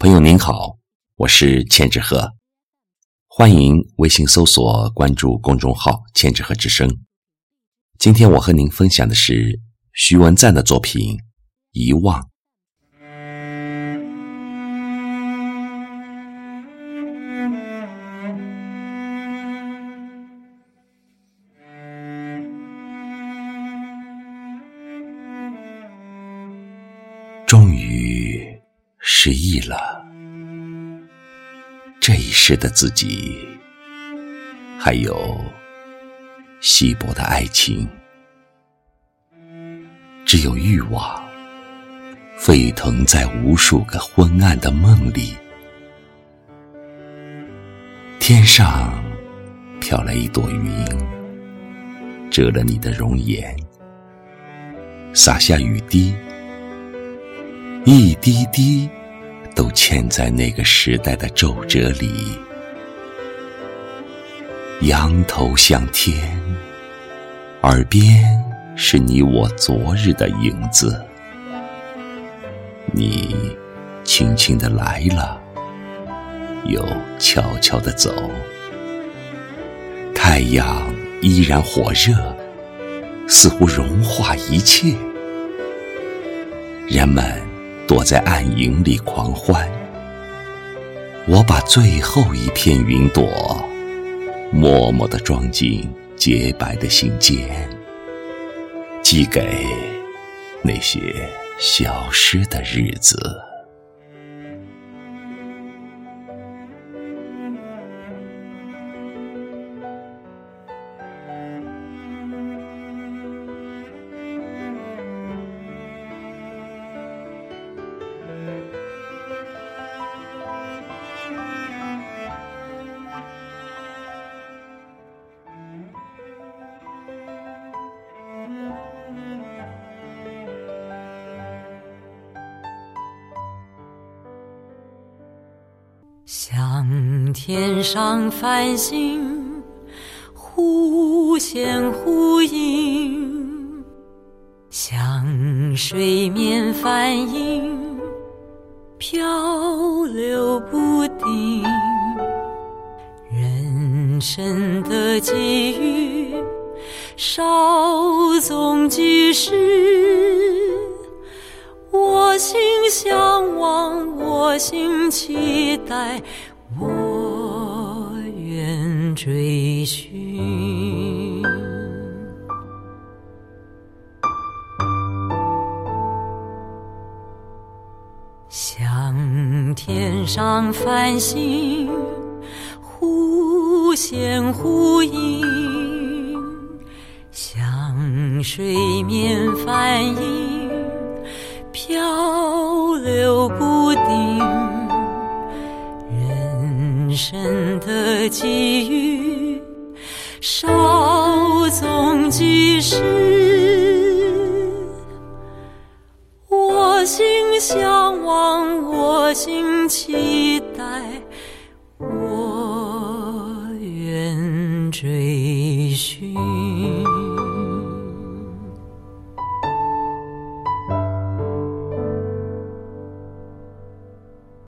朋友您好，我是千纸鹤，欢迎微信搜索关注公众号“千纸鹤之声”。今天我和您分享的是徐文赞的作品《遗忘》。终于失忆了，这一世的自己，还有稀薄的爱情，只有欲望沸腾在无数个昏暗的梦里。天上飘来一朵云，遮了你的容颜，洒下雨滴。一滴滴，都嵌在那个时代的皱褶里。仰头向天，耳边是你我昨日的影子。你轻轻的来了，又悄悄的走。太阳依然火热，似乎融化一切。人们。躲在暗影里狂欢，我把最后一片云朵默默地装进洁白的信笺，寄给那些消失的日子。像天上繁星，忽现忽隐；像水面帆影，漂流不定。人生的际遇，稍纵即逝。向往，我心期待，我愿追寻。像天上繁星，忽现忽隐；像水面帆影。人生的际遇，稍纵即逝。我心向往，我心期待，